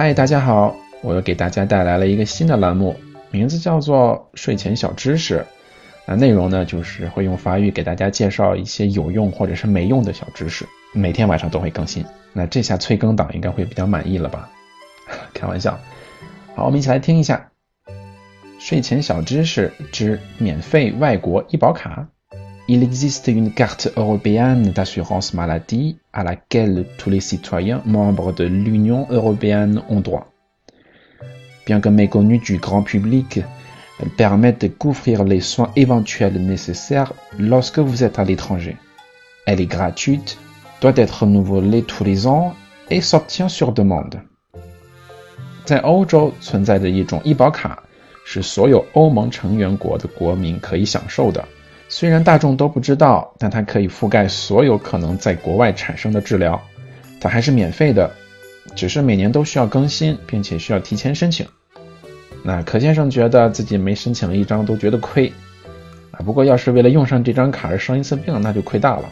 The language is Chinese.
嗨，大家好，我又给大家带来了一个新的栏目，名字叫做睡前小知识。那内容呢，就是会用法语给大家介绍一些有用或者是没用的小知识。每天晚上都会更新。那这下催更党应该会比较满意了吧？开玩笑。好，我们一起来听一下睡前小知识之免费外国医保卡。Il existe une carte européenne d'assurance maladie à laquelle tous les citoyens membres de l'Union européenne ont droit. Bien que méconnue du grand public, elle permet de couvrir les soins éventuels nécessaires lorsque vous êtes à l'étranger. Elle est gratuite, doit être renouvelée tous les ans et s'obtient sur demande. 在欧洲存在着一种医保卡，是所有欧盟成员国的国民可以享受的。 虽然大众都不知道，但它可以覆盖所有可能在国外产生的治疗。它还是免费的，只是每年都需要更新，并且需要提前申请。那可先生觉得自己没申请一张都觉得亏啊。不过要是为了用上这张卡而生一次病，那就亏大了。